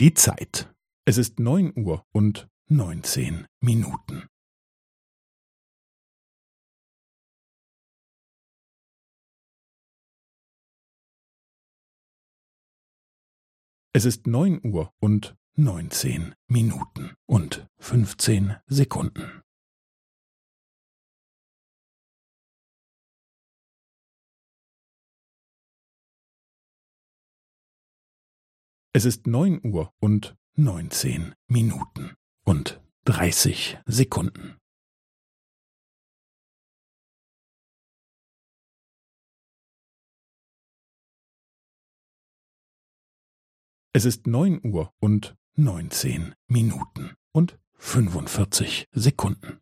Die Zeit. Es ist neun Uhr und neunzehn Minuten. Es ist neun Uhr und neunzehn Minuten und fünfzehn Sekunden. Es ist neun Uhr und neunzehn Minuten und dreißig Sekunden. Es ist neun Uhr und neunzehn Minuten und fünfundvierzig Sekunden.